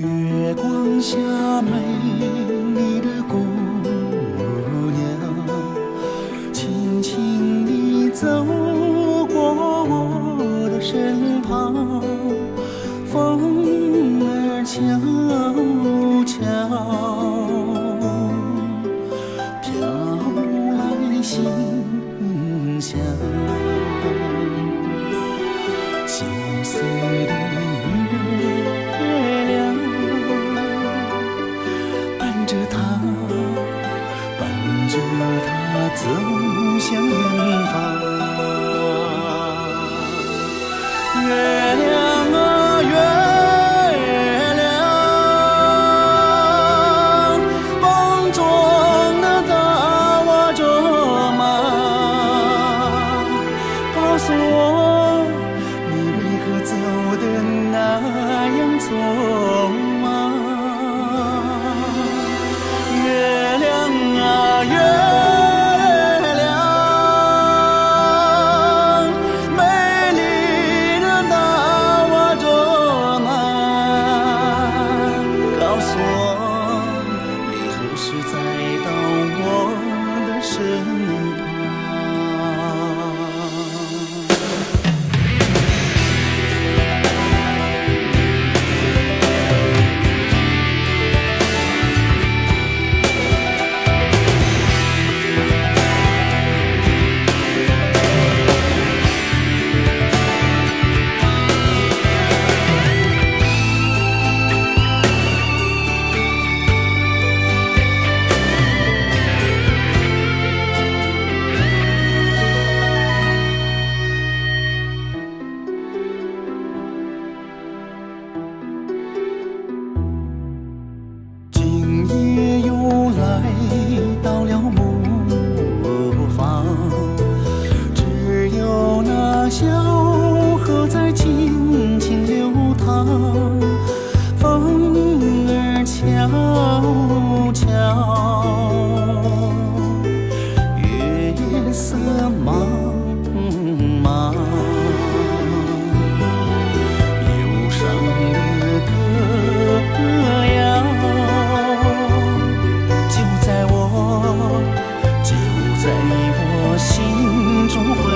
月光下，美实在。中